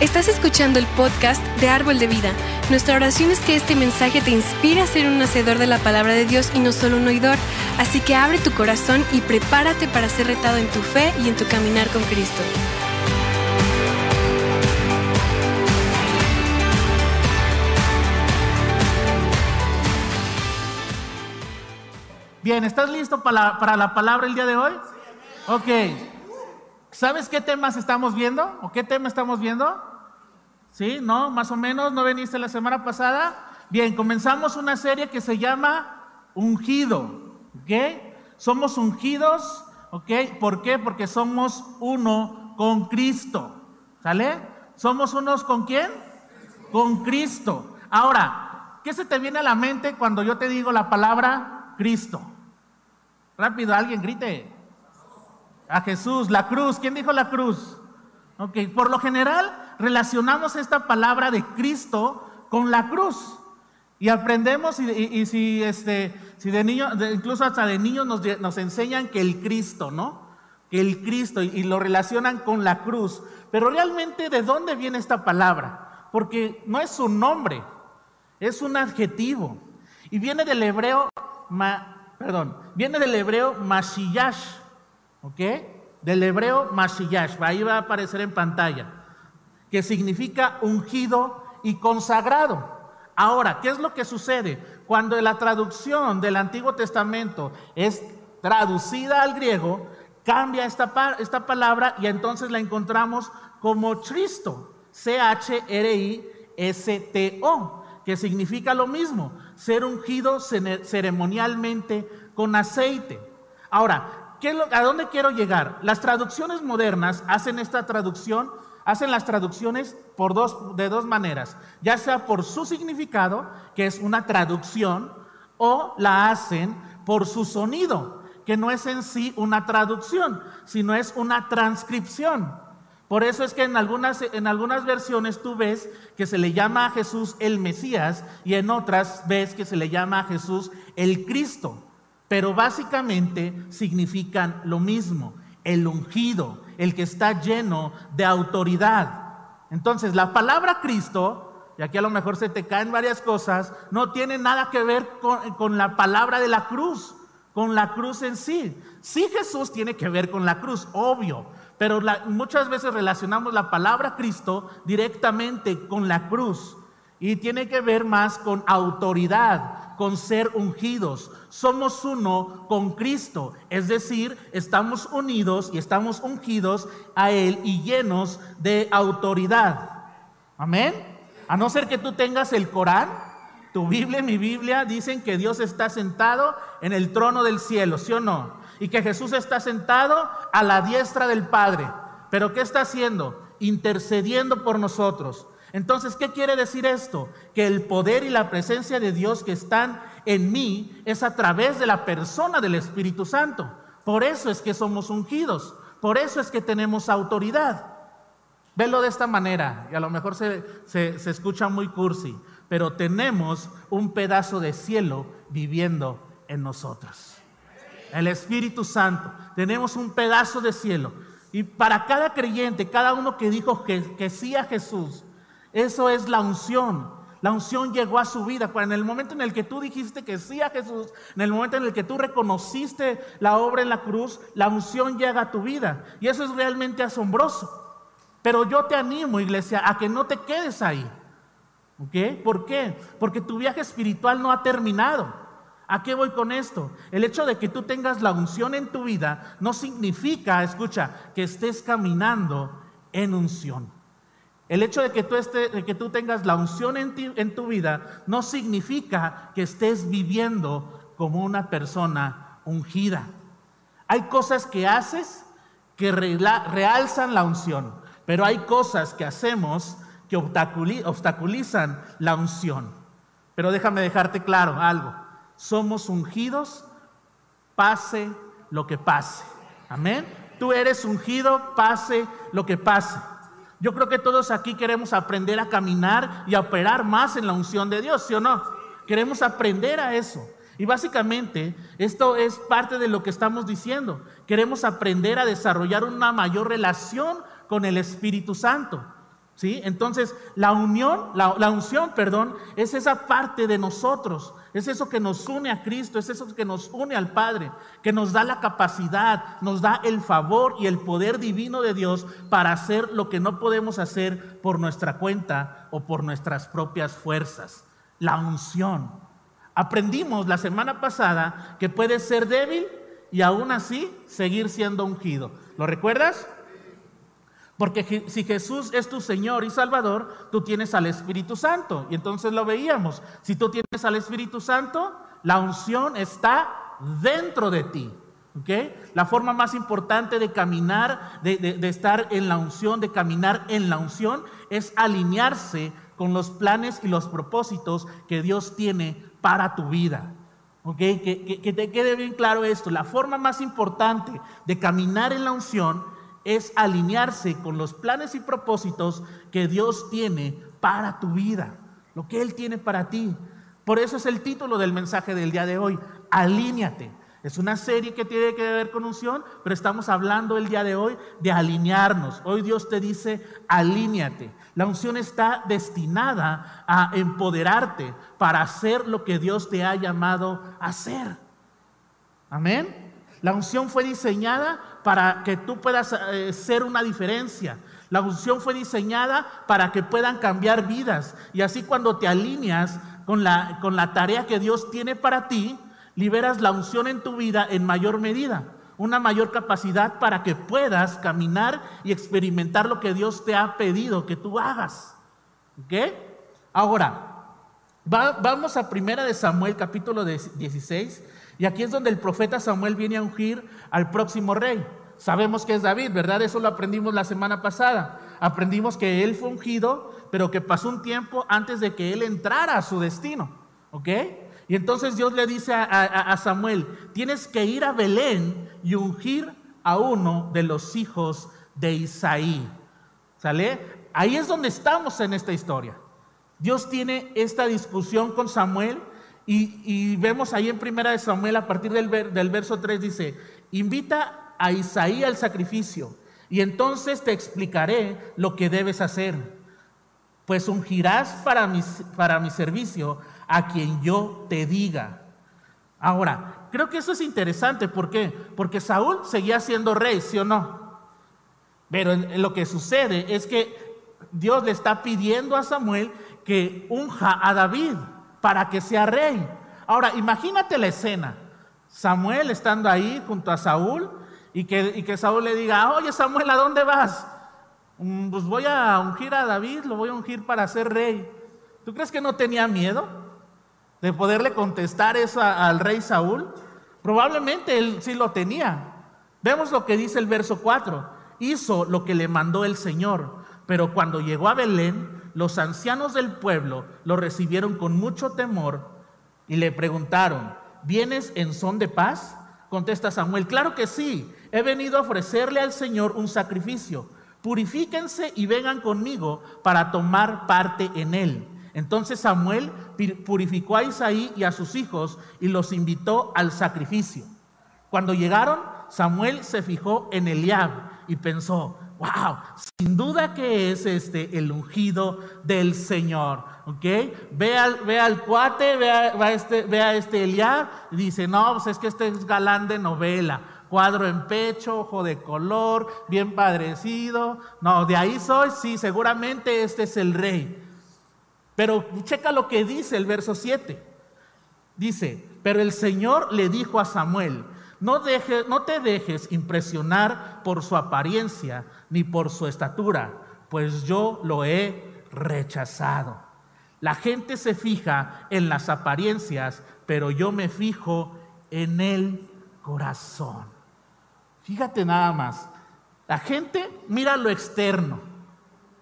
Estás escuchando el podcast de Árbol de Vida. Nuestra oración es que este mensaje te inspire a ser un hacedor de la palabra de Dios y no solo un oidor. Así que abre tu corazón y prepárate para ser retado en tu fe y en tu caminar con Cristo. Bien, ¿estás listo para la, para la palabra el día de hoy? Ok. ¿Sabes qué temas estamos viendo? ¿O qué tema estamos viendo? ¿Sí? ¿No? Más o menos, ¿no veniste la semana pasada? Bien, comenzamos una serie que se llama Ungido. ¿Ok? Somos ungidos, ¿ok? ¿Por qué? Porque somos uno con Cristo. ¿Sale? ¿Somos unos con quién? Con Cristo. Ahora, ¿qué se te viene a la mente cuando yo te digo la palabra Cristo? Rápido, alguien grite. A Jesús, la cruz. ¿Quién dijo la cruz? Ok, por lo general relacionamos esta palabra de Cristo con la cruz. Y aprendemos, y, si, este, si de niño, incluso hasta de niños nos, enseñan que el Cristo, ¿no? Que el Cristo, y, y lo relacionan con la cruz. Pero realmente, ¿de dónde viene esta palabra? Porque no es un nombre, es un adjetivo. Y viene del hebreo, ma, perdón, viene del hebreo Mashiyash, ¿ok? Del hebreo Mashiyash, ahí va a aparecer en pantalla, que significa ungido y consagrado. Ahora, ¿qué es lo que sucede? Cuando la traducción del Antiguo Testamento es traducida al griego, cambia esta, esta palabra y entonces la encontramos como Cristo, C-H-R-I-S-T-O, que significa lo mismo, ser ungido ceremonialmente con aceite. Ahora, ¿a dónde quiero llegar? Las traducciones modernas hacen esta traducción, hacen las traducciones por dos, de dos maneras, ya sea por su significado, que es una traducción, o la hacen por su sonido, que no es en sí una traducción, sino es una transcripción. Por eso es que en algunas, en algunas versiones tú ves que se le llama a Jesús el Mesías y en otras ves que se le llama a Jesús el Cristo. Pero básicamente significan lo mismo, el ungido, el que está lleno de autoridad. Entonces, la palabra Cristo, y aquí a lo mejor se te caen varias cosas, no tiene nada que ver con, la palabra de la cruz, con la cruz en sí. Sí Jesús tiene que ver con la cruz, obvio, pero muchas veces relacionamos la palabra Cristo directamente con la cruz y tiene que ver más con autoridad, con ser ungidos. Somos uno con Cristo, es decir, estamos unidos y estamos ungidos a Él y llenos de autoridad. Amén. A no ser que tú tengas el Corán, tu Biblia mi Biblia dicen que Dios está sentado en el trono del cielo, ¿sí o no? Y que Jesús está sentado a la diestra del Padre. Pero ¿qué está haciendo? Intercediendo por nosotros. Entonces, ¿qué quiere decir esto? Que el poder y la presencia de Dios que están en mí es a través de la persona del Espíritu Santo. Por eso es que somos ungidos, por eso es que tenemos autoridad. Velo de esta manera, y a lo mejor se, se escucha muy cursi, pero tenemos un pedazo de cielo viviendo en nosotros. El Espíritu Santo, tenemos un pedazo de cielo. Y para cada creyente, cada uno que dijo que, que sí a Jesús, eso es la unción. La unción llegó a su vida. En el momento en el que tú dijiste que sí a Jesús, en el momento en el que tú reconociste la obra en la cruz, la unción llega a tu vida. Y eso es realmente asombroso. Pero yo te animo, iglesia, a que no te quedes ahí. ¿Ok? ¿Por qué? Porque tu viaje espiritual no ha terminado. ¿A qué voy con esto? El hecho de que tú tengas la unción en tu vida no significa, escucha, que estés caminando en unción. El hecho de que tú, que tú tengas la unción en tu vida no significa que estés viviendo como una persona ungida. Hay cosas que haces que realzan la unción, pero hay cosas que hacemos que obstaculizan la unción. Pero déjame dejarte claro algo. Somos ungidos pase lo que pase. Amén. Tú eres ungido pase lo que pase. Yo creo que todos aquí queremos aprender a caminar y a operar más en la unción de Dios, ¿sí o no? Queremos aprender a eso. Y básicamente esto es parte de lo que estamos diciendo. Queremos aprender a desarrollar una mayor relación con el Espíritu Santo. ¿Sí? Entonces, la unión, la, unción, perdón, es esa parte de nosotros, es eso que nos une a Cristo, es eso que nos une al Padre, que nos da la capacidad, nos da el favor y el poder divino de Dios para hacer lo que no podemos hacer por nuestra cuenta o por nuestras propias fuerzas. La unción. Aprendimos la semana pasada que puedes ser débil y aún así seguir siendo ungido. ¿Lo recuerdas? Porque si Jesús es tu Señor y Salvador, tú tienes al Espíritu Santo. Y entonces lo veíamos. Si tú tienes al Espíritu Santo, la unción está dentro de ti. La forma más importante de caminar, de, de, estar en la unción, de caminar en la unción, es alinearse con los planes y los propósitos que Dios tiene para tu vida. Que, que te quede bien claro esto. La forma más importante de caminar en la unción es alinearse con los planes y propósitos que Dios tiene para tu vida, lo que Él tiene para ti. Por eso es el título del mensaje del día de hoy, alíñate. Es una serie que tiene que ver con unción, pero estamos hablando el día de hoy de alinearnos. Hoy Dios te dice, alíñate. La unción está destinada a empoderarte para hacer lo que Dios te ha llamado a hacer. Amén. La unción fue diseñada para que tú puedas eh, ser una diferencia. La unción fue diseñada para que puedan cambiar vidas. Y así cuando te alineas con la, con la tarea que Dios tiene para ti, liberas la unción en tu vida en mayor medida. Una mayor capacidad para que puedas caminar y experimentar lo que Dios te ha pedido que tú hagas. ¿Ok? Ahora, vamos a primera de Samuel capítulo 16 y aquí es donde el profeta Samuel viene a ungir al próximo rey. Sabemos que es David, ¿verdad? Eso lo aprendimos la semana pasada. Aprendimos que él fue ungido, pero que pasó un tiempo antes de que él entrara a su destino. ¿Ok? Y entonces Dios le dice a, Samuel, tienes que ir a Belén y ungir a uno de los hijos de Isaí. ¿Sale? Ahí es donde estamos en esta historia. Dios tiene esta discusión con Samuel y, vemos ahí en Primera de Samuel, a partir del, del verso 3, dice, invita a Isaí al sacrificio, y entonces te explicaré lo que debes hacer. Pues ungirás para mi, para mi servicio a quien yo te diga. Ahora, creo que eso es interesante. ¿Por qué? Porque Saúl seguía siendo rey, ¿sí o no? Pero lo que sucede es que Dios le está pidiendo a Samuel que unja a David para que sea rey. Ahora, imagínate la escena. Samuel estando ahí junto a Saúl y que, que Saúl le diga, oye Samuel, ¿a dónde vas? Mm, pues voy a ungir a David, lo voy a ungir para ser rey. ¿Tú crees que no tenía miedo de poderle contestar eso al rey Saúl? Probablemente él sí lo tenía. Vemos lo que dice el verso 4. Hizo lo que le mandó el Señor, pero cuando llegó a Belén, los ancianos del pueblo lo recibieron con mucho temor y le preguntaron, ¿vienes en son de paz? Contesta Samuel, claro que sí, he venido a ofrecerle al Señor un sacrificio. Purifíquense y vengan conmigo para tomar parte en él. Entonces Samuel purificó a Isaí y a sus hijos y los invitó al sacrificio. Cuando llegaron, Samuel se fijó en Eliab y pensó, wow, sin duda que es este el ungido del Señor. ¿Ok? Ve al, ve al cuate, ve a, este, ve este y dice, no, pues es que este es galán de novela. Cuadro en pecho, ojo de color, bien padrecido. No, de ahí soy, sí, seguramente este es el rey. Pero checa lo que dice el verso 7. Dice, pero el Señor le dijo a Samuel, no, te dejes impresionar por su apariencia ni por su estatura, pues yo lo he rechazado. La gente se fija en las apariencias, pero yo me fijo en el corazón. Fíjate nada más. La gente mira lo externo,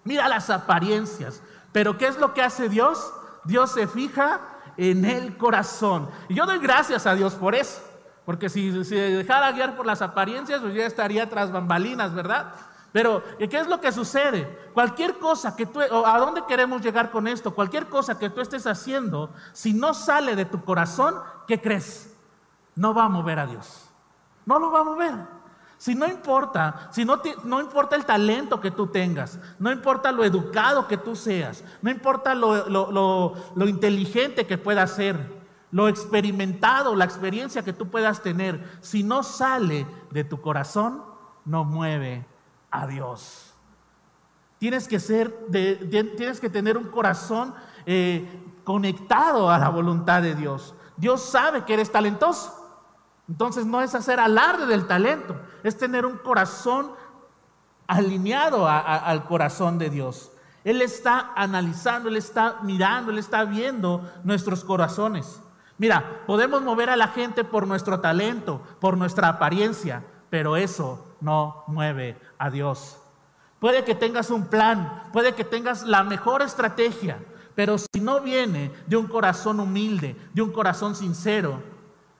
mira las apariencias, pero ¿qué es lo que hace Dios? Dios se fija en el corazón. Y yo doy gracias a Dios por eso. Porque si se dejara guiar por las apariencias, pues ya estaría tras bambalinas, ¿verdad? Pero, ¿qué es lo que sucede? Cualquier cosa que tú, o ¿a dónde queremos llegar con esto? Cualquier cosa que tú estés haciendo, si no sale de tu corazón, ¿qué crees? No va a mover a Dios. No lo va a mover. Si no importa, si no, no, importa el talento que tú tengas, no importa lo educado que tú seas, no importa lo, lo inteligente que puedas ser, lo experimentado, la experiencia que tú puedas tener, si no sale de tu corazón, no mueve a Dios. Tienes que ser, tienes que tener un corazón eh, conectado a la voluntad de Dios. Dios sabe que eres talentoso. Entonces no es hacer alarde del talento, es tener un corazón alineado al corazón de Dios. Él está analizando, Él está mirando, Él está viendo nuestros corazones. Mira, podemos mover a la gente por nuestro talento, por nuestra apariencia, pero eso no mueve a Dios. Puede que tengas un plan, puede que tengas la mejor estrategia, pero si no viene de un corazón humilde, de un corazón sincero,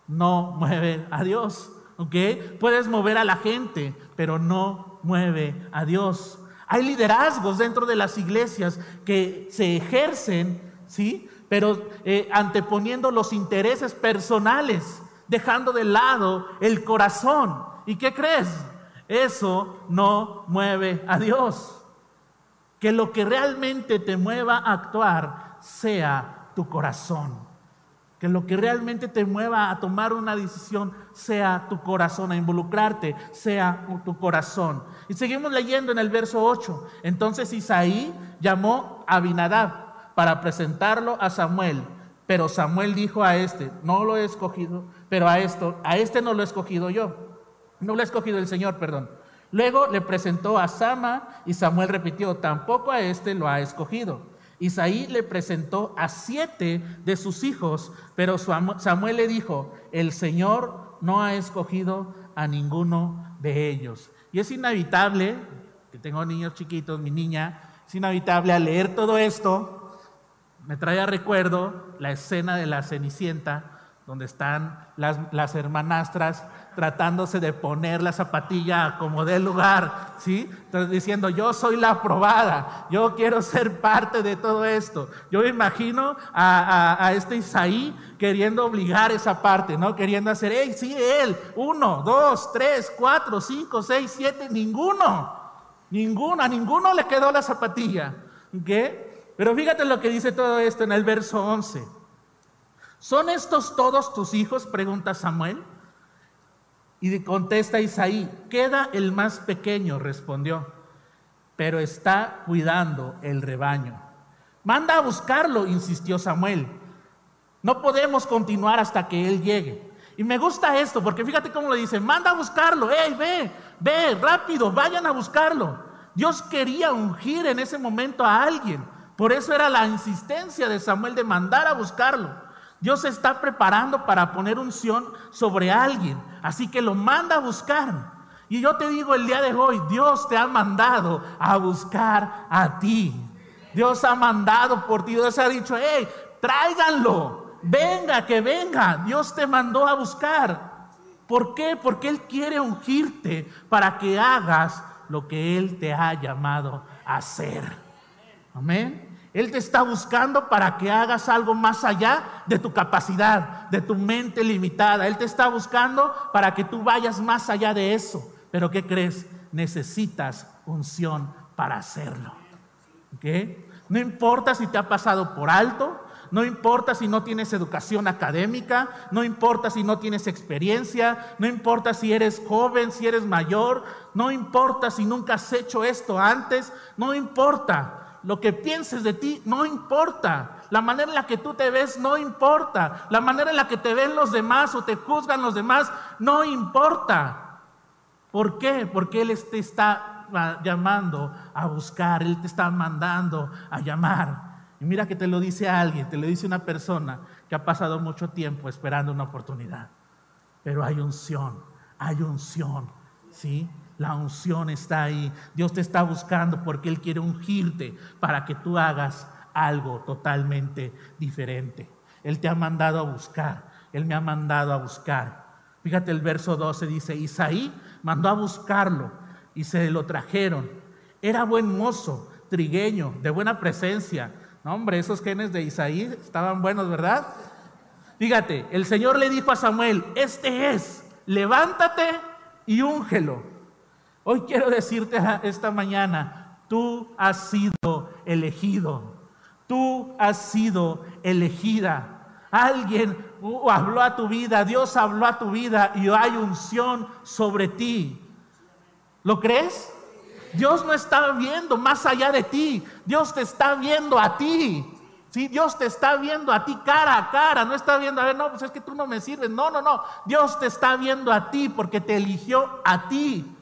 no mueve a Dios. ¿Ok? Puedes mover a la gente, pero no mueve a Dios. Hay liderazgos dentro de las iglesias que se ejercen, ¿sí? Pero eh, anteponiendo los intereses personales, dejando de lado el corazón. ¿Y qué crees? Eso no mueve a Dios. Que lo que realmente te mueva a actuar sea tu corazón. Que lo que realmente te mueva a tomar una decisión sea tu corazón, a involucrarte sea tu corazón. Y seguimos leyendo en el verso 8. Entonces Isaí llamó a Abinadab para presentarlo a Samuel. Pero Samuel dijo a este, no lo he escogido, pero a esto, a este no lo he escogido yo no lo ha escogido el Señor, perdón. Luego le presentó a Sama y Samuel repitió, tampoco a este lo ha escogido. Isaí le presentó a siete de sus hijos, pero Samuel le dijo, el Señor no ha escogido a ninguno de ellos. Y es inevitable, que tengo niños chiquitos, mi niña, es inevitable al leer todo esto, me trae a recuerdo la escena de la Cenicienta, donde están las, hermanastras tratándose de poner la zapatilla como del lugar, ¿sí? diciendo, yo soy la aprobada, yo quiero ser parte de todo esto. Yo imagino a, este Isaí queriendo obligar esa parte, ¿no? Queriendo hacer, hey, sí, él, uno, dos, tres, cuatro, cinco, seis, siete, ninguno, ninguno, a ninguno le quedó la zapatilla, ¿qué? Pero fíjate lo que dice todo esto en el verso 11. ¿Son estos todos tus hijos? Pregunta Samuel. Y contesta Isaí, queda el más pequeño, respondió, pero está cuidando el rebaño. Manda a buscarlo, insistió Samuel. No podemos continuar hasta que él llegue. Y me gusta esto, porque fíjate cómo le dice, manda a buscarlo, hey, ve, ve, rápido, vayan a buscarlo. Dios quería ungir en ese momento a alguien. Por eso era la insistencia de Samuel de mandar a buscarlo. Dios se está preparando para poner unción sobre alguien, así que lo manda a buscar. Y yo te digo el día de hoy, Dios te ha mandado a buscar a ti. Dios ha mandado por ti, Dios ha dicho, hey, tráiganlo, venga, que venga. Dios te mandó a buscar. ¿Por qué? Porque Él quiere ungirte para que hagas lo que Él te ha llamado a hacer. Amén. Él te está buscando para que hagas algo más allá de tu capacidad, de tu mente limitada. Él te está buscando para que tú vayas más allá de eso. Pero ¿qué crees? Necesitas unción para hacerlo. No importa si te ha pasado por alto, no importa si no tienes educación académica, no importa si no tienes experiencia, no importa si eres joven, si eres mayor, no importa si nunca has hecho esto antes, no importa lo que pienses de ti no importa. La manera en la que tú te ves no importa. La manera en la que te ven los demás o te juzgan los demás no importa. ¿Por qué? Porque Él te está llamando a buscar, Él te está mandando a llamar. Y mira que te lo dice alguien, te lo dice una persona que ha pasado mucho tiempo esperando una oportunidad. Pero hay unción, hay unción, ¿sí? La unción está ahí. Dios te está buscando porque Él quiere ungirte para que tú hagas algo totalmente diferente. Él te ha mandado a buscar. Él me ha mandado a buscar. Fíjate el verso 12 dice, Isaí mandó a buscarlo y se lo trajeron. Era buen mozo, trigueño, de buena presencia. No, hombre, esos genes de Isaí estaban buenos, ¿verdad? Fíjate, el Señor le dijo a Samuel, este es, levántate y úngelo. Hoy quiero decirte esta mañana, tú has sido elegido, tú has sido elegida. Alguien habló a tu vida, Dios habló a tu vida y hay unción sobre ti. ¿Lo crees? Dios no está viendo más allá de ti, Dios te está viendo a ti. Si Dios te está viendo a ti cara a cara, no está viendo, a ver, no, pues es que tú no me sirves. No, no, no. Dios te está viendo a ti porque te eligió a ti.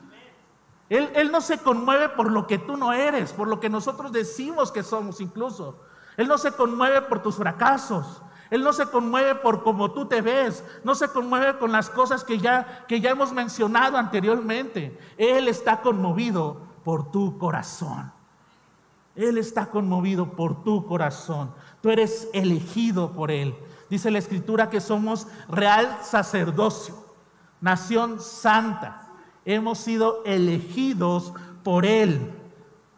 Él, no se conmueve por lo que tú no eres, por lo que nosotros decimos que somos incluso. Él no se conmueve por tus fracasos. Él no se conmueve por cómo tú te ves, no se conmueve con las cosas que ya, que ya hemos mencionado anteriormente. Él está conmovido por tu corazón. Él está conmovido por tu corazón. Tú eres elegido por Él. Dice la Escritura que somos real sacerdocio, nación santa. Hemos sido elegidos por Él.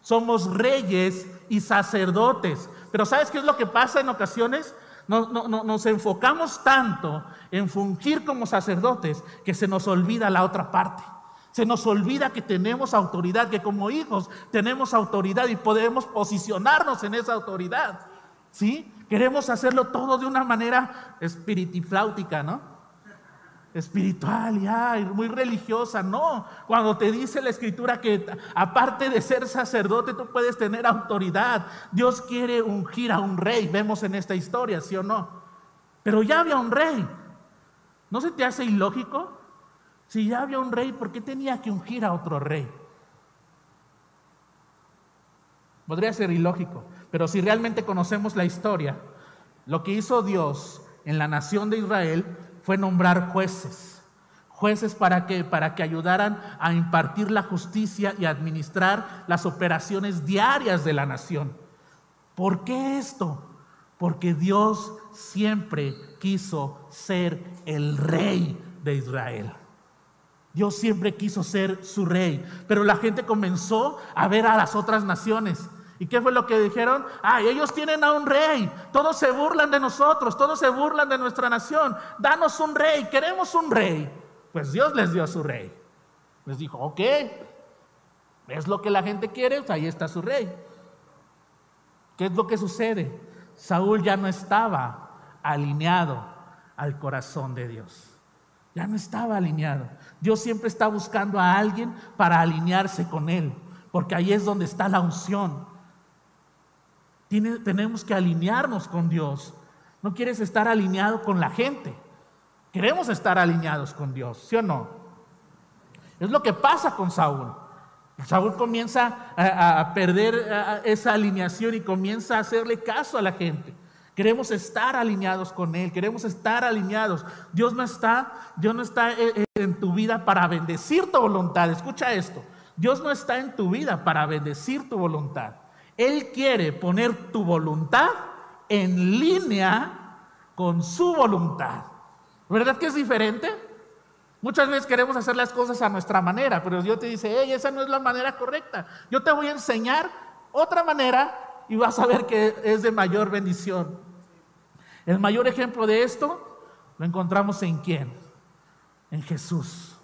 Somos reyes y sacerdotes. Pero ¿sabes qué es lo que pasa en ocasiones? nos enfocamos tanto en fungir como sacerdotes que se nos olvida la otra parte. Se nos olvida que tenemos autoridad, que como hijos tenemos autoridad y podemos posicionarnos en esa autoridad. ¿Sí? Queremos hacerlo todo de una manera espiritifláutica, ¿no? Espiritual, ya, muy religiosa. No, cuando te dice la escritura que aparte de ser sacerdote, tú puedes tener autoridad. Dios quiere ungir a un rey, vemos en esta historia, ¿sí o no? Pero ya había un rey. ¿No se te hace ilógico? Si ya había un rey, ¿por qué tenía que ungir a otro rey? Podría ser ilógico, pero si realmente conocemos la historia, lo que hizo Dios en la nación de Israel fue nombrar jueces. Jueces para que para que ayudaran a impartir la justicia y administrar las operaciones diarias de la nación. ¿Por qué esto? Porque Dios siempre quiso ser el rey de Israel. Dios siempre quiso ser su rey, pero la gente comenzó a ver a las otras naciones. ¿Y qué fue lo que dijeron? Ah, ellos tienen a un rey. Todos se burlan de nosotros, todos se burlan de nuestra nación. Danos un rey, queremos un rey. Pues Dios les dio a su rey. Les dijo, ok, es lo que la gente quiere, pues ahí está su rey. ¿Qué es lo que sucede? Saúl ya no estaba alineado al corazón de Dios. Ya no estaba alineado. Dios siempre está buscando a alguien para alinearse con Él, porque ahí es donde está la unción. Tenemos que alinearnos con Dios. No quieres estar alineado con la gente. Queremos estar alineados con Dios, ¿sí o no? Es lo que pasa con Saúl. Saúl comienza a perder esa alineación y comienza a hacerle caso a la gente. Queremos estar alineados con Él, queremos estar alineados. Dios no está, Dios no está eh, eh, en tu vida para bendecir tu voluntad. Escucha esto. Dios no está en tu vida para bendecir tu voluntad. Él quiere poner tu voluntad en línea con su voluntad. ¿Verdad que es diferente? Muchas veces queremos hacer las cosas a nuestra manera, pero Dios te dice, hey, esa no es la manera correcta. Yo te voy a enseñar otra manera y vas a ver que es de mayor bendición. El mayor ejemplo de esto lo encontramos en quién? En Jesús.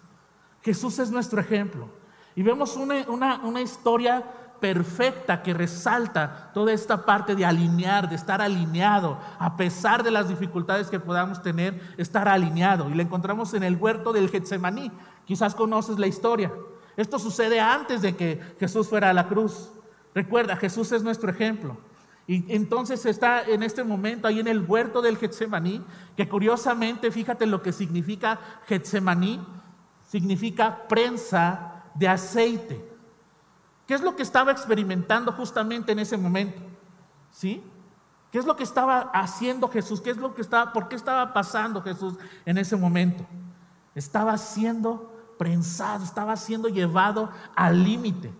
Jesús es nuestro ejemplo. Y vemos una, historia perfecta que resalta toda esta parte de alinear, de estar alineado, a pesar de las dificultades que podamos tener, estar alineado. Y la encontramos en el huerto del Getsemaní. Quizás conoces la historia. Esto sucede antes de que Jesús fuera a la cruz. Recuerda, Jesús es nuestro ejemplo. Y entonces está en este momento ahí en el huerto del Getsemaní, que curiosamente, fíjate lo que significa Getsemaní, significa prensa de aceite. ¿Qué es lo que estaba experimentando justamente en ese momento? ¿Sí? ¿Qué es lo que estaba haciendo Jesús? ¿Qué es lo que estaba, por qué estaba pasando Jesús en ese momento? Estaba siendo prensado, estaba siendo llevado al límite.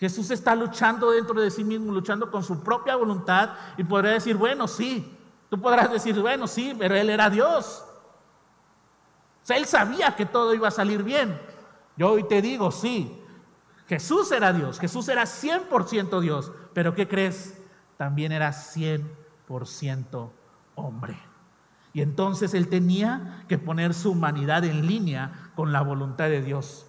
Jesús está luchando dentro de sí mismo, luchando con su propia voluntad y podría decir, bueno, sí, tú podrás decir, bueno, sí, pero Él era Dios. O sea, Él sabía que todo iba a salir bien. Yo hoy te digo, sí, Jesús era Dios, Jesús era 100% Dios, pero ¿qué crees? También era 100% hombre. Y entonces Él tenía que poner su humanidad en línea con la voluntad de Dios.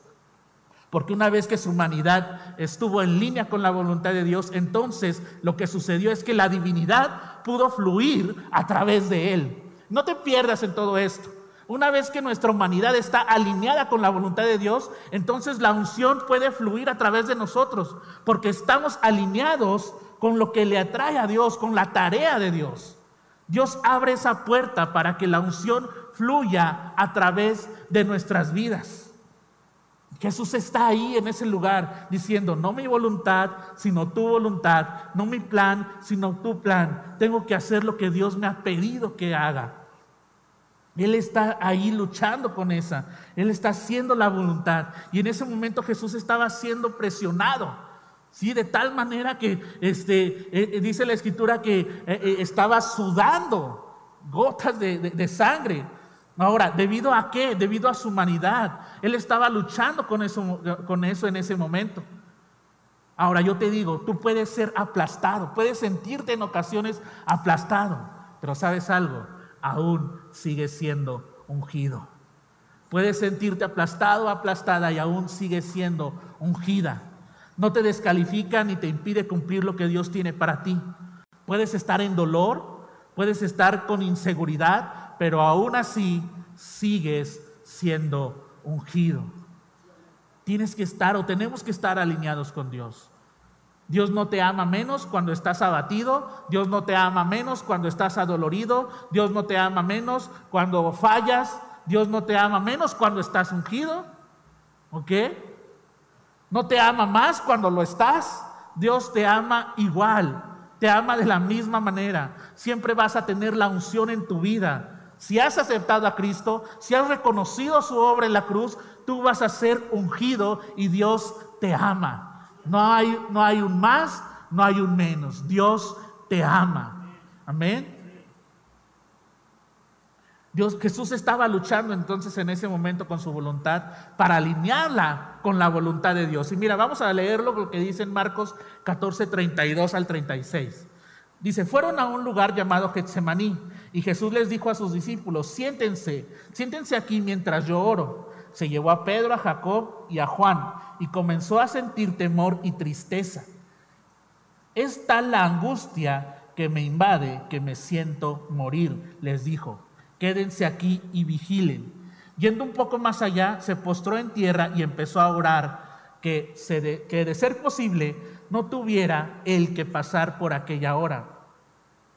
Porque una vez que su humanidad estuvo en línea con la voluntad de Dios, entonces lo que sucedió es que la divinidad pudo fluir a través de él. No te pierdas en todo esto. Una vez que nuestra humanidad está alineada con la voluntad de Dios, entonces la unción puede fluir a través de nosotros, porque estamos alineados con lo que le atrae a Dios, con la tarea de Dios. Dios abre esa puerta para que la unción fluya a través de nuestras vidas. Jesús está ahí en ese lugar diciendo, no mi voluntad, sino tu voluntad, no mi plan, sino tu plan. Tengo que hacer lo que Dios me ha pedido que haga. Él está ahí luchando con esa. Él está haciendo la voluntad. Y en ese momento Jesús estaba siendo presionado. ¿sí? De tal manera que este, eh, eh, dice la escritura que eh, estaba sudando gotas de, sangre. Ahora, ¿debido a qué? Debido a su humanidad. Él estaba luchando con eso, con eso en ese momento. Ahora yo te digo, tú puedes ser aplastado, puedes sentirte en ocasiones aplastado, pero sabes algo, aún sigues siendo ungido. Puedes sentirte aplastado, aplastada y aún sigues siendo ungida. No te descalifica ni te impide cumplir lo que Dios tiene para ti. Puedes estar en dolor, puedes estar con inseguridad, pero aún así sigues siendo ungido. Tienes que estar o tenemos que estar alineados con Dios. Dios no te ama menos cuando estás abatido, Dios no te ama menos cuando estás adolorido, Dios no te ama menos cuando fallas, Dios no te ama menos cuando estás ungido. ¿Ok? No te ama más cuando lo estás. Dios te ama igual, te ama de la misma manera. Siempre vas a tener la unción en tu vida. Si has aceptado a Cristo, si has reconocido su obra en la cruz, tú vas a ser ungido y Dios te ama. No hay, no hay un más, no hay un menos. Dios te ama. Amén. Dios, Jesús estaba luchando entonces en ese momento con su voluntad para alinearla con la voluntad de Dios. Y mira, vamos a leerlo lo que dice en Marcos 14, 32 al 36. Dice, fueron a un lugar llamado Getsemaní y Jesús les dijo a sus discípulos, siéntense, siéntense aquí mientras yo oro se llevó a Pedro, a Jacob y a Juan y comenzó a sentir temor y tristeza. Es tal la angustia que me invade que me siento morir, les dijo. Quédense aquí y vigilen. Yendo un poco más allá, se postró en tierra y empezó a orar que, de, que de ser posible no tuviera el que pasar por aquella hora.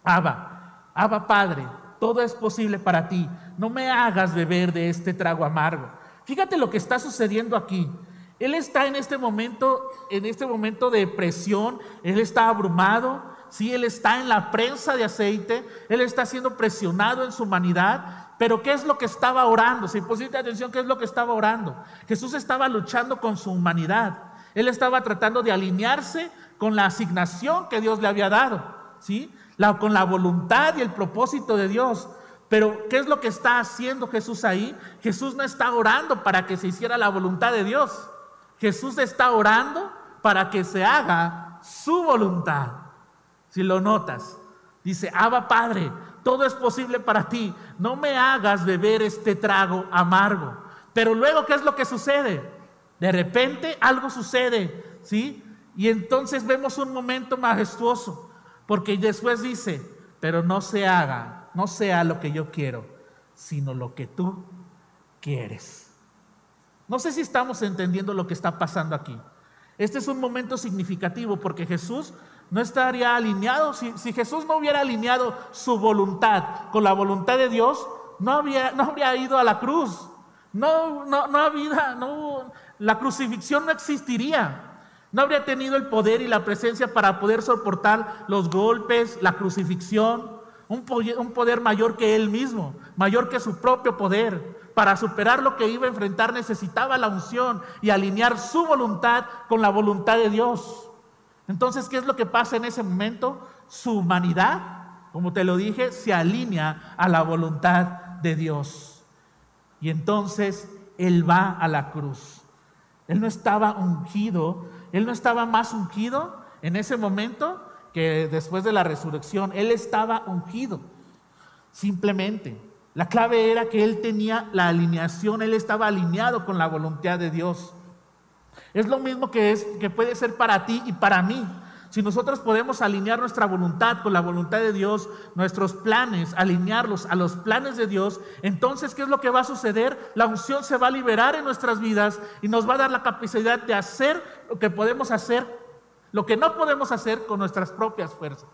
Abba, Abba Padre, todo es posible para ti. No me hagas beber de este trago amargo Fíjate lo que está sucediendo aquí. Él está en este momento, en este momento de presión, él está abrumado, sí, él está en la prensa de aceite, él está siendo presionado en su humanidad, pero ¿qué es lo que estaba orando? Si pusiste atención, ¿qué es lo que estaba orando? Jesús estaba luchando con su humanidad. Él estaba tratando de alinearse con la asignación que Dios le había dado, ¿sí? Con la voluntad y el propósito de Dios. Pero ¿qué es lo que está haciendo Jesús ahí? Jesús no está orando para que se hiciera la voluntad de Dios. Jesús está orando para que se haga su voluntad. Si lo notas, dice, Abba Padre, todo es posible para ti. No me hagas beber este trago amargo. Pero luego, ¿qué es lo que sucede? De repente algo sucede, ¿sí? Y entonces vemos un momento majestuoso, porque después dice, pero no se haga no sea lo que yo quiero, sino lo que tú quieres. No sé si estamos entendiendo lo que está pasando aquí. Este es un momento significativo porque Jesús no estaría alineado, si, Jesús no hubiera alineado su voluntad con la voluntad de Dios, no, no habría ido a la cruz. No, no, no había, no, la crucifixión no existiría. No habría tenido el poder y la presencia para poder soportar los golpes, la crucifixión un poder mayor que él mismo, mayor que su propio poder. Para superar lo que iba a enfrentar necesitaba la unción y alinear su voluntad con la voluntad de Dios. Entonces, ¿qué es lo que pasa en ese momento? Su humanidad, como te lo dije, se alinea a la voluntad de Dios. Y entonces Él va a la cruz. Él no estaba ungido, Él no estaba más ungido en ese momento que después de la resurrección, Él estaba ungido. Simplemente. La clave era que Él tenía la alineación, Él estaba alineado con la voluntad de Dios. Es lo mismo que, es, que puede ser para ti y para mí. Si nosotros podemos alinear nuestra voluntad con la voluntad de Dios, nuestros planes, alinearlos a los planes de Dios, entonces, ¿qué es lo que va a suceder? La unción se va a liberar en nuestras vidas y nos va a dar la capacidad de hacer lo que podemos hacer, lo que no podemos hacer con nuestras propias fuerzas.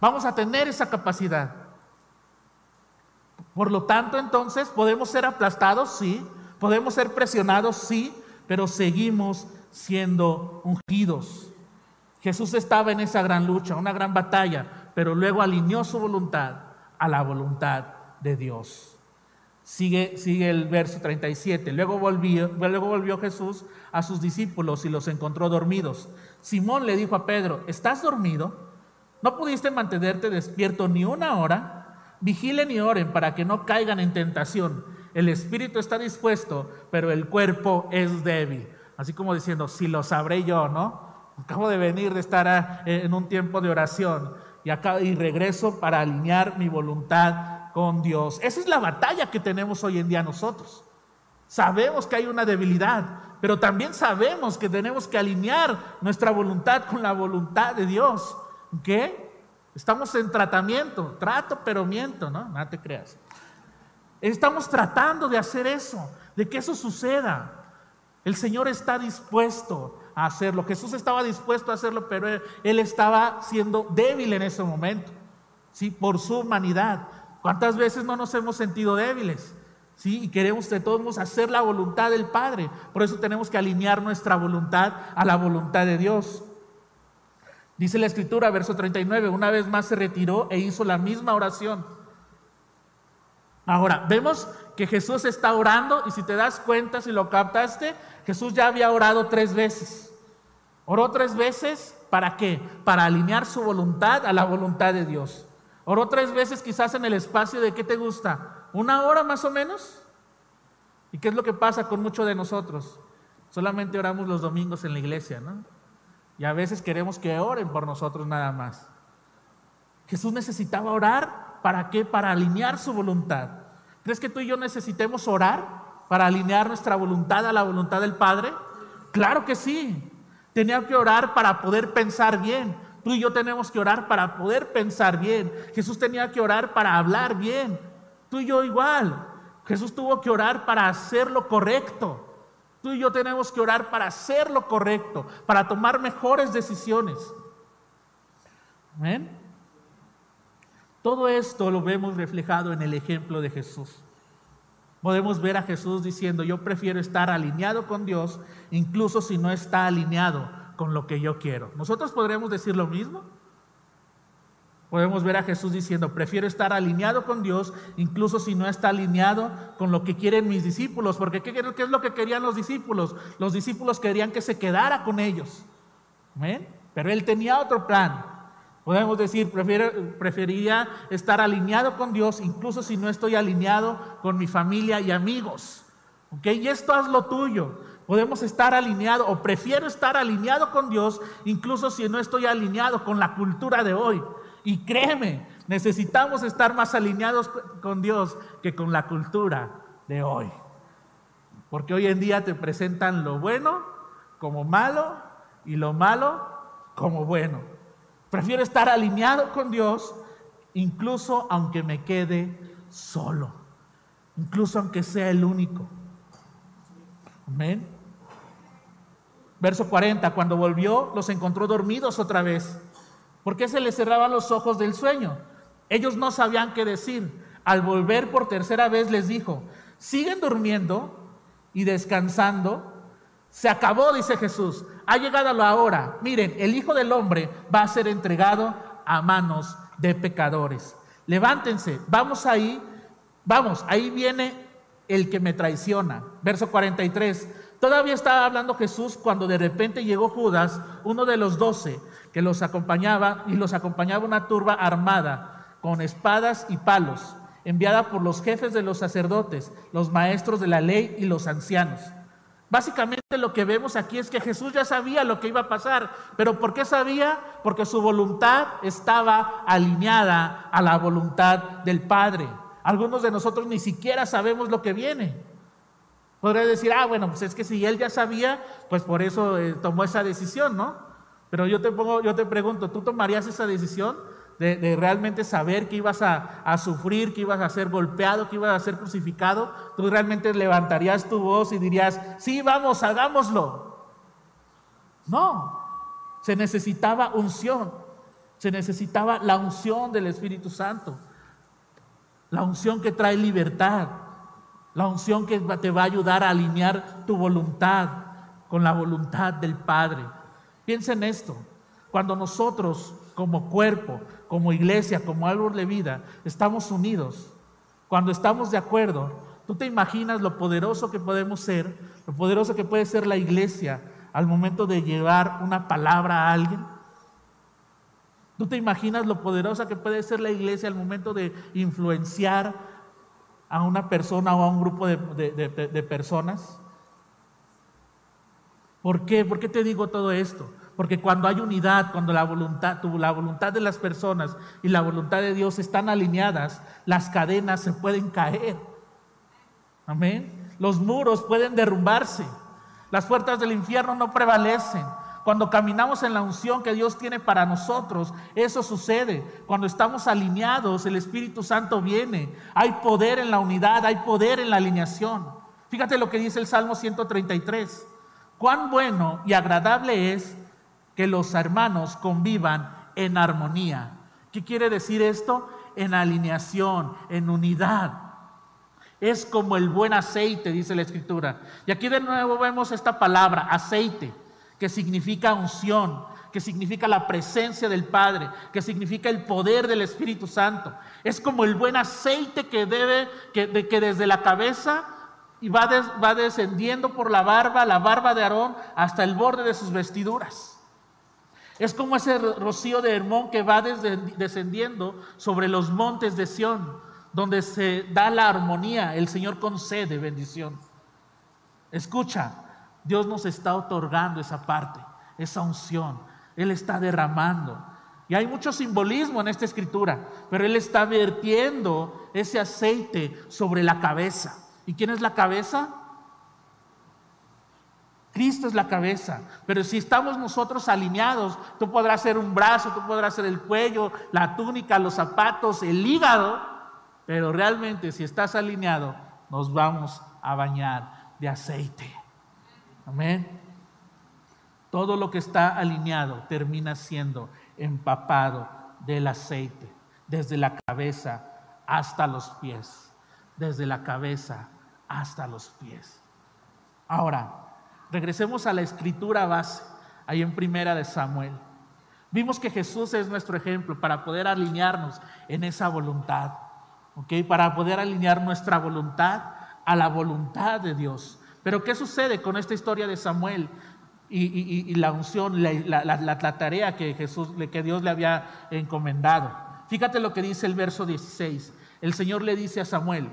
Vamos a tener esa capacidad. Por lo tanto, entonces, podemos ser aplastados, sí, podemos ser presionados, sí, pero seguimos siendo ungidos. Jesús estaba en esa gran lucha, una gran batalla, pero luego alineó su voluntad a la voluntad de Dios. Sigue, sigue el verso 37. Luego volvió, luego volvió Jesús a sus discípulos y los encontró dormidos. Simón le dijo a Pedro, ¿estás dormido? ¿No pudiste mantenerte despierto ni una hora? Vigilen y oren para que no caigan en tentación. El espíritu está dispuesto, pero el cuerpo es débil. Así como diciendo, si lo sabré yo, ¿no? Acabo de venir de estar ah, en un tiempo de oración y, acá, y regreso para alinear mi voluntad con Dios. Esa es la batalla que tenemos hoy en día nosotros. Sabemos que hay una debilidad, pero también sabemos que tenemos que alinear nuestra voluntad con la voluntad de Dios. ¿Qué? Estamos en tratamiento, trato pero miento, ¿no? No te creas. Estamos tratando de hacer eso, de que eso suceda. El Señor está dispuesto a hacerlo. Jesús estaba dispuesto a hacerlo, pero él, estaba siendo débil en ese momento, ¿sí? Por su humanidad. ¿Cuántas veces no nos hemos sentido débiles? ¿Sí? Y queremos de todos hacer la voluntad del Padre. Por eso tenemos que alinear nuestra voluntad a la voluntad de Dios. Dice la Escritura, verso 39, una vez más se retiró e hizo la misma oración. Ahora, vemos que Jesús está orando y si te das cuenta, si lo captaste, Jesús ya había orado tres veces. Oró tres veces, ¿para qué? Para alinear su voluntad a la voluntad de Dios. Oró tres veces quizás en el espacio de qué te gusta, una hora más o menos. ¿Y qué es lo que pasa con muchos de nosotros? Solamente oramos los domingos en la iglesia, ¿no? Y a veces queremos que oren por nosotros nada más. Jesús necesitaba orar, ¿para qué? Para alinear su voluntad. ¿Crees que tú y yo necesitemos orar para alinear nuestra voluntad a la voluntad del Padre? Claro que sí. Tenía que orar para poder pensar bien. Tú y yo tenemos que orar para poder pensar bien. Jesús tenía que orar para hablar bien. Tú y yo igual. Jesús tuvo que orar para hacer lo correcto. Tú y yo tenemos que orar para hacer lo correcto, para tomar mejores decisiones. Todo esto lo vemos reflejado en el ejemplo de Jesús. Podemos ver a Jesús diciendo, yo prefiero estar alineado con Dios, incluso si no está alineado con lo que yo quiero. ¿Nosotros podremos decir lo mismo? Podemos ver a Jesús diciendo, prefiero estar alineado con Dios, incluso si no está alineado con lo que quieren mis discípulos, porque ¿qué, es lo que querían los discípulos? Los discípulos querían que se quedara con ellos, pero él tenía otro plan. Podemos decir, prefiero, preferiría estar alineado con Dios, incluso si no estoy alineado con mi familia y amigos. ¿Ok? Y esto haz lo tuyo. Podemos estar alineado o prefiero estar alineado con Dios, incluso si no estoy alineado con la cultura de hoy. Y créeme, necesitamos estar más alineados con Dios que con la cultura de hoy. Porque hoy en día te presentan lo bueno como malo y lo malo como bueno. Prefiero estar alineado con Dios, incluso aunque me quede solo, incluso aunque sea el único. Amén. Verso 40, cuando volvió, los encontró dormidos otra vez. ¿Por qué se les cerraban los ojos del sueño? Ellos no sabían qué decir. Al volver por tercera vez les dijo, siguen durmiendo y descansando. Se acabó, dice Jesús. Ha llegado la hora. Miren, el Hijo del Hombre va a ser entregado a manos de pecadores. Levántense, vamos ahí, vamos, ahí viene el que me traiciona. Verso 43. Todavía estaba hablando Jesús cuando de repente llegó Judas, uno de los doce que los acompañaba y los acompañaba una turba armada con espadas y palos, enviada por los jefes de los sacerdotes, los maestros de la ley y los ancianos. Básicamente lo que vemos aquí es que Jesús ya sabía lo que iba a pasar, pero ¿por qué sabía? Porque su voluntad estaba alineada a la voluntad del Padre. Algunos de nosotros ni siquiera sabemos lo que viene. Podría decir, ah, bueno, pues es que si él ya sabía, pues por eso eh, tomó esa decisión, ¿no? Pero yo te pongo, yo te pregunto, ¿tú tomarías esa decisión de, realmente saber que ibas a, a, sufrir, que ibas a ser golpeado, que ibas a ser crucificado? ¿Tú realmente levantarías tu voz y dirías, sí, vamos, hagámoslo? No, se necesitaba unción, se necesitaba la unción del Espíritu Santo, la unción que trae libertad, la unción que te va a ayudar a alinear tu voluntad con la voluntad del Padre. Piensa en esto. Cuando nosotros como cuerpo, como iglesia, como árbol de vida, estamos unidos, cuando estamos de acuerdo, tú te imaginas lo poderoso que podemos ser, lo poderoso que puede ser la iglesia al momento de llevar una palabra a alguien. ¿Tú te imaginas lo poderosa que puede ser la iglesia al momento de influenciar a una persona o a un grupo de, personas? ¿Por qué? ¿Por qué te digo todo esto? Porque cuando hay unidad, cuando la voluntad, la voluntad de las personas y la voluntad de Dios están alineadas, las cadenas se pueden caer. Amén. Los muros pueden derrumbarse. Las puertas del infierno no prevalecen. Cuando caminamos en la unción que Dios tiene para nosotros, eso sucede. Cuando estamos alineados, el Espíritu Santo viene. Hay poder en la unidad, hay poder en la alineación. Fíjate lo que dice el Salmo 133. Cuán bueno y agradable es que los hermanos convivan en armonía. ¿Qué quiere decir esto? En alineación, en unidad. Es como el buen aceite, dice la escritura. Y aquí de nuevo vemos esta palabra, aceite que significa unción, que significa la presencia del Padre, que significa el poder del Espíritu Santo. Es como el buen aceite que debe, que, que desde la cabeza y va, va descendiendo por la barba, la barba de Aarón, hasta el borde de sus vestiduras. Es como ese rocío de Hermón que va descendiendo sobre los montes de Sión, donde se da la armonía, el Señor concede bendición. Escucha, Dios nos está otorgando esa parte, esa unción. Él está derramando. Y hay mucho simbolismo en esta escritura, pero Él está vertiendo ese aceite sobre la cabeza. ¿Y quién es la cabeza? Cristo es la cabeza. Pero si estamos nosotros alineados, tú podrás ser un brazo, tú podrás ser el cuello, la túnica, los zapatos, el hígado, pero realmente si estás alineado, nos vamos a bañar de aceite. Amén. Todo lo que está alineado termina siendo empapado del aceite, desde la cabeza hasta los pies, desde la cabeza hasta los pies. Ahora, regresemos a la escritura base, ahí en primera de Samuel. Vimos que Jesús es nuestro ejemplo para poder alinearnos en esa voluntad. Para poder alinear nuestra voluntad a la voluntad de Dios. Pero ¿qué sucede con esta historia de Samuel y, la unción, la, tarea que, Jesús, que Dios le había encomendado? Fíjate lo que dice el verso 16. El Señor le dice a Samuel,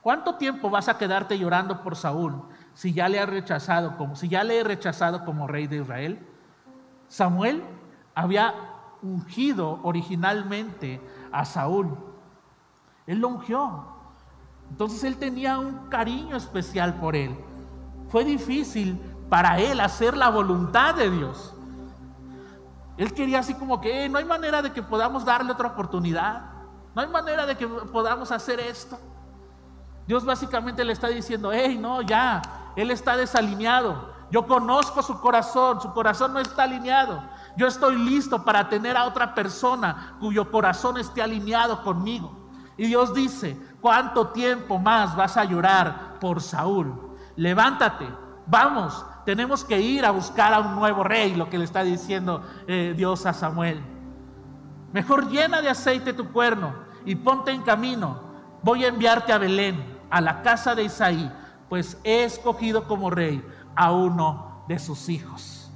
¿cuánto tiempo vas a quedarte llorando por Saúl si ya le ha rechazado como, si ya le he rechazado como rey de Israel? Samuel había ungido originalmente a Saúl. Él lo ungió. Entonces él tenía un cariño especial por él. Fue difícil para él hacer la voluntad de Dios. Él quería así como que no hay manera de que podamos darle otra oportunidad. No hay manera de que podamos hacer esto. Dios básicamente le está diciendo, hey, no, ya, Él está desalineado. Yo conozco su corazón, su corazón no está alineado. Yo estoy listo para tener a otra persona cuyo corazón esté alineado conmigo. Y Dios dice, ¿cuánto tiempo más vas a llorar por Saúl? levántate, vamos, tenemos que ir a buscar a un nuevo rey, lo que le está diciendo eh, Dios a Samuel. Mejor llena de aceite tu cuerno y ponte en camino. Voy a enviarte a Belén, a la casa de Isaí, pues he escogido como rey a uno de sus hijos.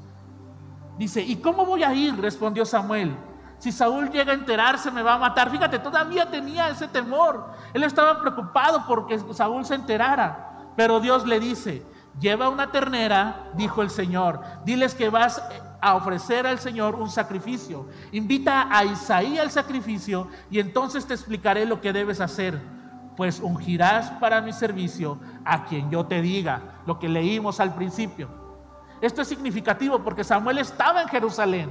Dice, ¿y cómo voy a ir? respondió Samuel. Si Saúl llega a enterarse, me va a matar. Fíjate, todavía tenía ese temor. Él estaba preocupado porque Saúl se enterara. Pero Dios le dice, lleva una ternera, dijo el Señor, diles que vas a ofrecer al Señor un sacrificio. Invita a Isaí al sacrificio y entonces te explicaré lo que debes hacer, pues ungirás para mi servicio a quien yo te diga, lo que leímos al principio. Esto es significativo porque Samuel estaba en Jerusalén.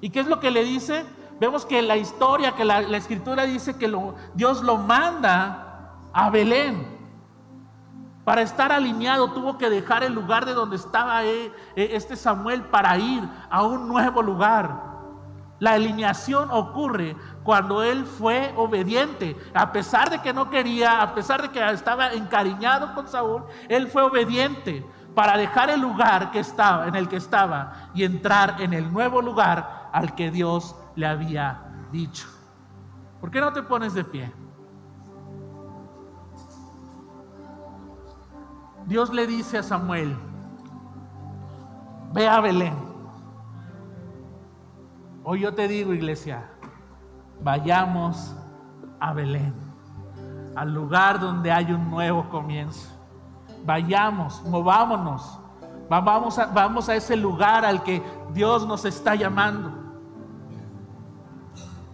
¿Y qué es lo que le dice? Vemos que la historia, que la, escritura dice que Dios lo manda a Belén. Para estar alineado tuvo que dejar el lugar de donde estaba eh, eh, este Samuel para ir a un nuevo lugar. La alineación ocurre cuando él fue obediente. A pesar de que no quería, a pesar de que estaba encariñado con Saúl, él fue obediente para dejar el lugar que estaba, en el que estaba y entrar en el nuevo lugar al que Dios le había dicho. ¿Por qué no te pones de pie? Dios le dice a Samuel, ve a Belén Hoy yo te digo, iglesia, vayamos a Belén, al lugar donde hay un nuevo comienzo. Vayamos, movámonos, vamos a, ese lugar al que Dios nos está llamando.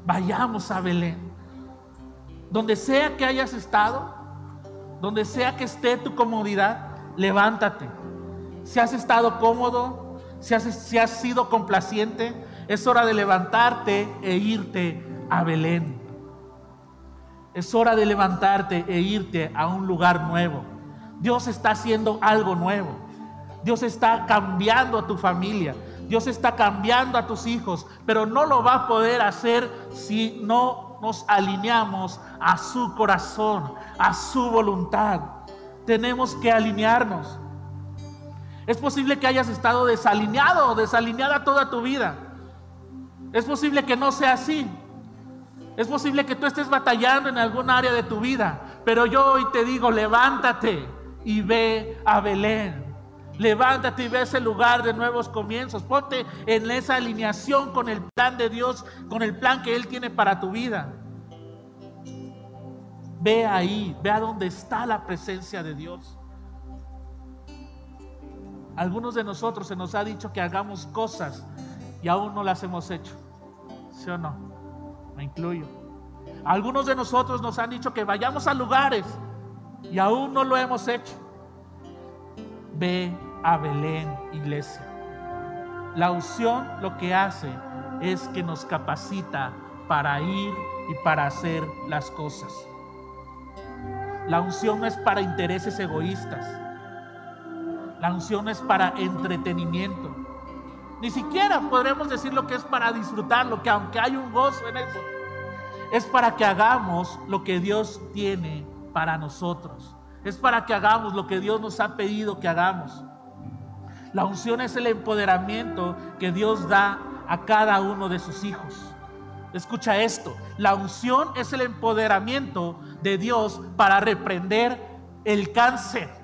Vayamos a Belén. Donde sea que hayas estado, donde sea que esté tu comodidad, levántate. Si has estado cómodo, si has, si has sido complaciente, es hora de levantarte e irte a Belén. Es hora de levantarte e irte a un lugar nuevo. Dios está haciendo algo nuevo. Dios está cambiando a tu familia. Dios está cambiando a tus hijos. Pero no lo va a poder hacer si no nos alineamos a su corazón, a su voluntad. Tenemos que alinearnos. Es posible que hayas estado desalineado o desalineada toda tu vida. Es posible que no sea así. Es posible que tú estés batallando en algún área de tu vida, pero yo hoy te digo, levántate y ve a Belén. Levántate y ve ese lugar de nuevos comienzos. Ponte en esa alineación con el plan de Dios, con el plan que Él tiene para tu vida. Ve ahí, ve a donde está la presencia de Dios. Algunos de nosotros se nos ha dicho que hagamos cosas y aún no las hemos hecho. ¿Sí o no? Me incluyo. Algunos de nosotros nos han dicho que vayamos a lugares y aún no lo hemos hecho. Ve a Belén, iglesia. La unción lo que hace es que nos capacita para ir y para hacer las cosas. La unción no es para intereses egoístas. La unción es para entretenimiento. Ni siquiera podremos decir lo que es para disfrutarlo, que aunque hay un gozo en eso, es para que hagamos lo que Dios tiene para nosotros. Es para que hagamos lo que Dios nos ha pedido que hagamos. La unción es el empoderamiento que Dios da a cada uno de sus hijos. Escucha esto, la unción es el empoderamiento de Dios para reprender el cáncer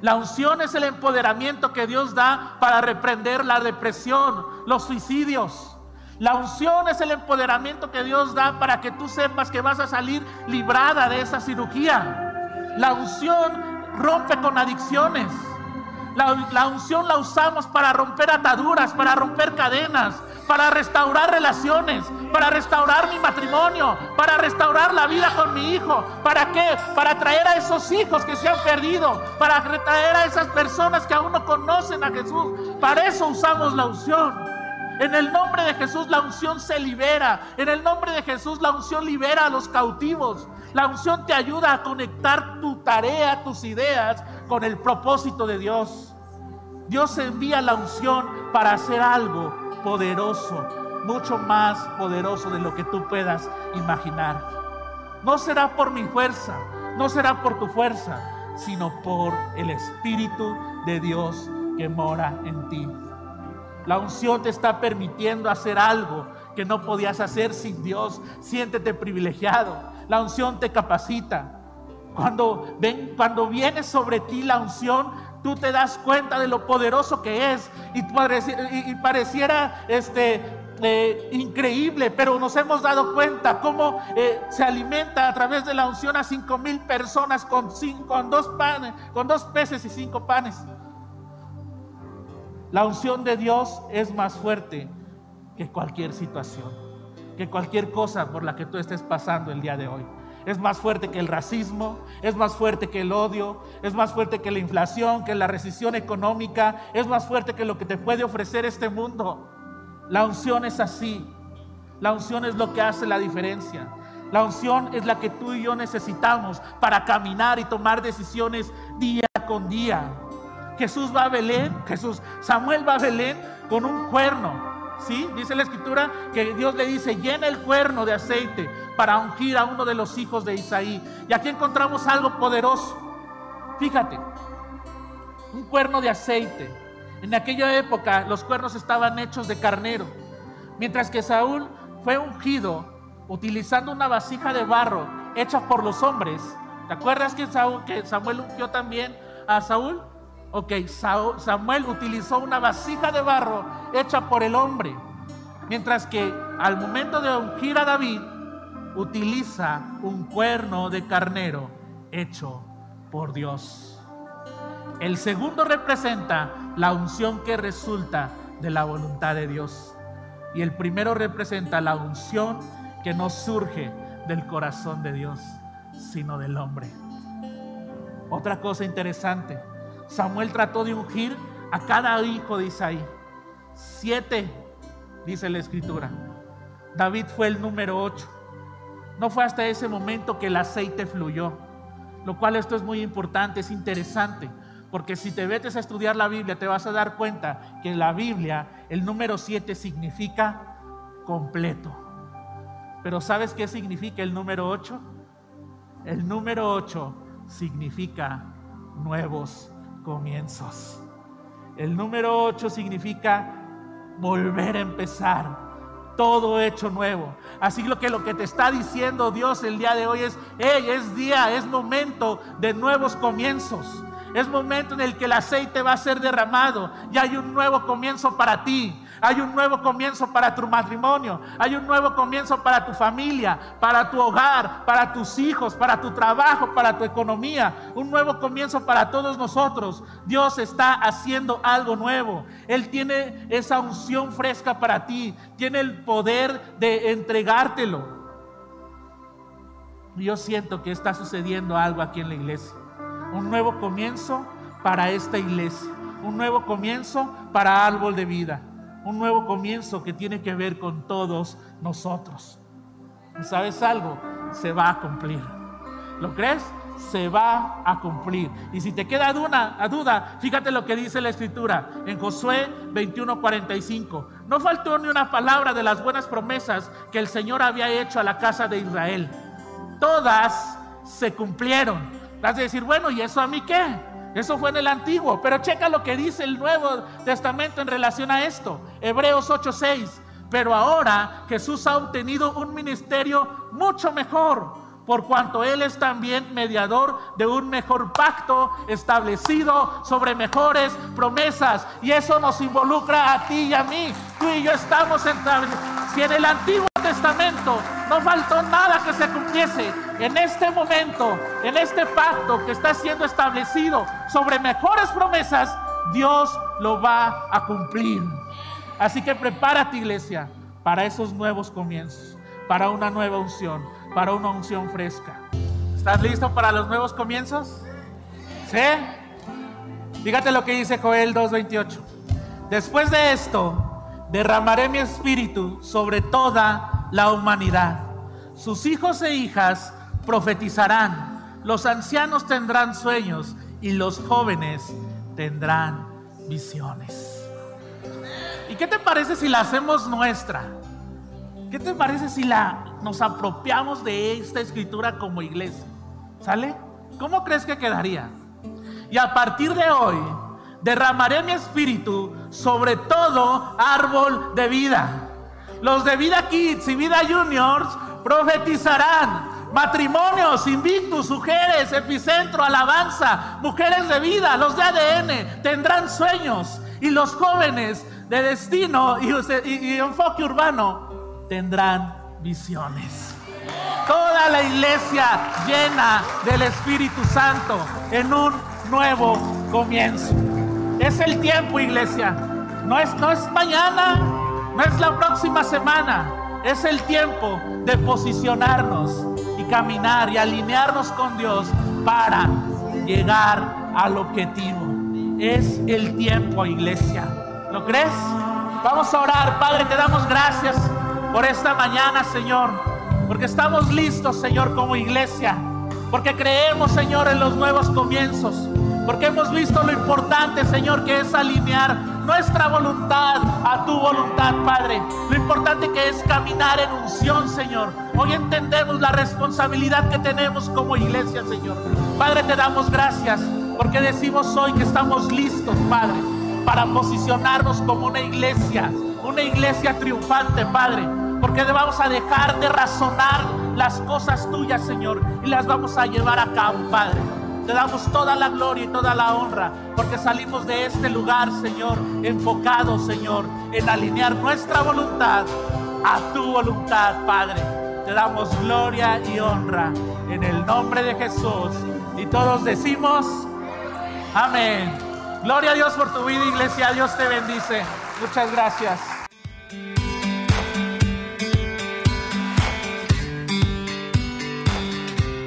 la unción es el empoderamiento que Dios da para reprender la depresión, los suicidios. La unción es el empoderamiento que Dios da para que tú sepas que vas a salir librada de esa cirugía. La unción rompe con adicciones. La, unción la usamos para romper ataduras, para romper cadenas, para restaurar relaciones, para restaurar mi matrimonio, para restaurar la vida con mi hijo. ¿Para qué? Para traer a esos hijos que se han perdido, para traer a esas personas que aún no conocen a Jesús. Para eso usamos la unción. En el nombre de Jesús la unción se libera. En el nombre de Jesús la unción libera a los cautivos. La unción te ayuda a conectar tu tarea, tus ideas con el propósito de Dios. Dios envía la unción para hacer algo poderoso, mucho más poderoso de lo que tú puedas imaginar. No será por mi fuerza, no será por tu fuerza, sino por el Espíritu de Dios que mora en ti. La unción te está permitiendo hacer algo que no podías hacer sin Dios. Siéntete privilegiado. La unción te capacita. Cuando, ven, cuando viene sobre ti la unción, tú te das cuenta de lo poderoso que es y, pareciera este, eh, increíble, pero nos hemos dado cuenta cómo eh, se alimenta a través de la unción a cinco mil personas con, cinco, con, dos panes, con dos peces y cinco panes. La unción de Dios es más fuerte que cualquier situación, que cualquier cosa por la que tú estés pasando el día de hoy. Es más fuerte que el racismo, es más fuerte que el odio, es más fuerte que la inflación, que la recesión económica, es más fuerte que lo que te puede ofrecer este mundo. La unción es así. La unción es lo que hace la diferencia. La unción es la que tú y yo necesitamos para caminar y tomar decisiones día con día. Jesús va a Belén, Jesús, Samuel va a Belén con un cuerno. ¿Sí? Dice la escritura que Dios le dice, llena el cuerno de aceite para ungir a uno de los hijos de Isaí. Y aquí encontramos algo poderoso. Fíjate, un cuerno de aceite. En aquella época los cuernos estaban hechos de carnero, mientras que Saúl fue ungido utilizando una vasija de barro hecha por los hombres. ¿Te acuerdas que, Samuel ungió también a Saúl? Ok, Samuel utilizó una vasija de barro hecha por el hombre, mientras que al momento de ungir a David, utiliza un cuerno de carnero hecho por Dios. El segundo representa la unción que resulta de la voluntad de Dios. Y el primero representa la unción que no surge del corazón de Dios, sino del hombre. Otra cosa interesante, Samuel trató de ungir a cada hijo de Isaí. Siete, dice la escritura. David fue el número ocho. No fue hasta ese momento que el aceite fluyó. Lo cual esto es muy importante, es interesante. Porque si te metes a estudiar la Biblia, te vas a dar cuenta que en la Biblia el número siete significa completo. Pero ¿sabes qué significa el número ocho? El número ocho significa nuevos comienzos. El número 8 significa volver a empezar. Todo hecho nuevo. Así que lo que te está diciendo Dios el día de hoy es, hey, es día, es momento de nuevos comienzos. Es momento en el que el aceite va a ser derramado y hay un nuevo comienzo para ti. Hay un nuevo comienzo para tu matrimonio. Hay un nuevo comienzo para tu familia, para tu hogar, para tus hijos, para tu trabajo, para tu economía. Un nuevo comienzo para todos nosotros. Dios está haciendo algo nuevo. Él tiene esa unción fresca para ti. Tiene el poder de entregártelo. Yo siento que está sucediendo algo aquí en la iglesia. Un nuevo comienzo para esta iglesia. Un nuevo comienzo para árbol de vida un nuevo comienzo que tiene que ver con todos nosotros. sabes algo? Se va a cumplir. ¿Lo crees? Se va a cumplir. Y si te queda duda, duda, fíjate lo que dice la escritura en Josué 21:45. No faltó ni una palabra de las buenas promesas que el Señor había hecho a la casa de Israel. Todas se cumplieron. Vas a decir, bueno, ¿y eso a mí qué? Eso fue en el antiguo, pero checa lo que dice el Nuevo Testamento en relación a esto. Hebreos 8:6. Pero ahora Jesús ha obtenido un ministerio mucho mejor por cuanto Él es también mediador de un mejor pacto establecido sobre mejores promesas. Y eso nos involucra a ti y a mí. Tú y yo estamos en... Si en el Antiguo Testamento no faltó nada que se cumpliese, en este momento, en este pacto que está siendo establecido sobre mejores promesas, Dios lo va a cumplir. Así que prepárate iglesia para esos nuevos comienzos, para una nueva unción para una unción fresca. ¿Estás listo para los nuevos comienzos? ¿Sí? Dígate lo que dice Joel 2.28. Después de esto, derramaré mi espíritu sobre toda la humanidad. Sus hijos e hijas profetizarán, los ancianos tendrán sueños y los jóvenes tendrán visiones. ¿Y qué te parece si la hacemos nuestra? ¿Qué te parece si la nos apropiamos de esta escritura como iglesia? ¿Sale? ¿Cómo crees que quedaría? Y a partir de hoy derramaré mi espíritu sobre todo árbol de vida. Los de Vida Kids y Vida Juniors profetizarán. Matrimonios, invictus, mujeres, epicentro, alabanza, mujeres de vida, los de ADN tendrán sueños y los jóvenes de destino y, y enfoque urbano tendrán visiones. Toda la iglesia llena del Espíritu Santo en un nuevo comienzo. Es el tiempo, iglesia. No es, no es mañana, no es la próxima semana. Es el tiempo de posicionarnos y caminar y alinearnos con Dios para llegar al objetivo. Es el tiempo, iglesia. ¿Lo crees? Vamos a orar. Padre, te damos gracias por esta mañana, Señor. Porque estamos listos, Señor, como iglesia. Porque creemos, Señor, en los nuevos comienzos. Porque hemos visto lo importante, Señor, que es alinear nuestra voluntad a tu voluntad, Padre. Lo importante que es caminar en unción, Señor. Hoy entendemos la responsabilidad que tenemos como iglesia, Señor. Padre, te damos gracias porque decimos hoy que estamos listos, Padre, para posicionarnos como una iglesia, una iglesia triunfante, Padre. Porque vamos a dejar de razonar las cosas tuyas, Señor, y las vamos a llevar a cabo, Padre. Te damos toda la gloria y toda la honra, porque salimos de este lugar, Señor, enfocados, Señor, en alinear nuestra voluntad a tu voluntad, Padre. Te damos gloria y honra en el nombre de Jesús. Y todos decimos, amén. Gloria a Dios por tu vida, iglesia. Dios te bendice. Muchas gracias.